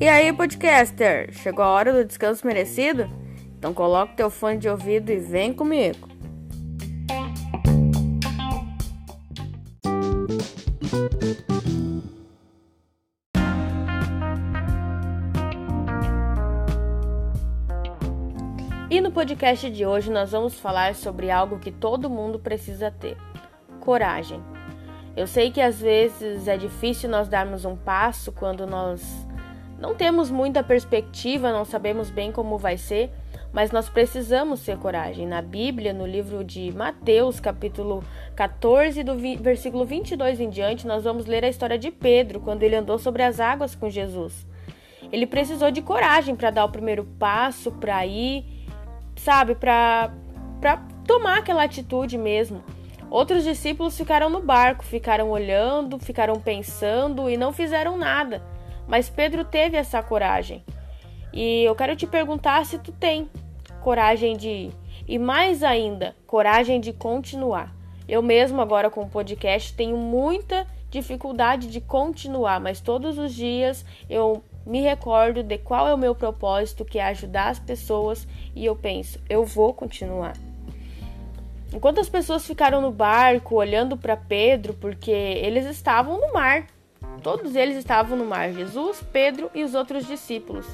E aí, podcaster, chegou a hora do descanso merecido? Então coloca teu fone de ouvido e vem comigo. E no podcast de hoje nós vamos falar sobre algo que todo mundo precisa ter: coragem. Eu sei que às vezes é difícil nós darmos um passo quando nós não temos muita perspectiva, não sabemos bem como vai ser, mas nós precisamos ter coragem. Na Bíblia, no livro de Mateus, capítulo 14, do versículo 22 em diante, nós vamos ler a história de Pedro, quando ele andou sobre as águas com Jesus. Ele precisou de coragem para dar o primeiro passo, para ir sabe, para tomar aquela atitude mesmo. Outros discípulos ficaram no barco, ficaram olhando, ficaram pensando e não fizeram nada. Mas Pedro teve essa coragem. E eu quero te perguntar se tu tem coragem de ir. E mais ainda, coragem de continuar. Eu mesmo agora com o podcast tenho muita dificuldade de continuar, mas todos os dias eu me recordo de qual é o meu propósito, que é ajudar as pessoas, e eu penso, eu vou continuar. Enquanto as pessoas ficaram no barco olhando para Pedro, porque eles estavam no mar, todos eles estavam no mar, Jesus, Pedro e os outros discípulos.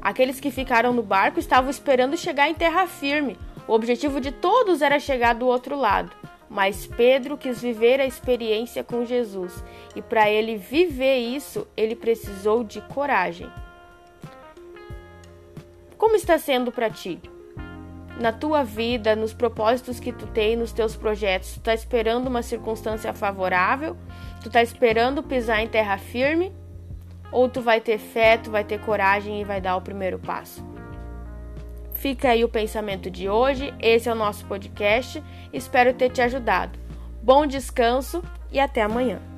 Aqueles que ficaram no barco estavam esperando chegar em terra firme. O objetivo de todos era chegar do outro lado. Mas Pedro quis viver a experiência com Jesus e para ele viver isso, ele precisou de coragem. Como está sendo para ti? Na tua vida, nos propósitos que tu tem, nos teus projetos, tu está esperando uma circunstância favorável? Tu está esperando pisar em terra firme? Ou tu vai ter fé, tu vai ter coragem e vai dar o primeiro passo? Fica aí o pensamento de hoje. Esse é o nosso podcast. Espero ter te ajudado. Bom descanso e até amanhã.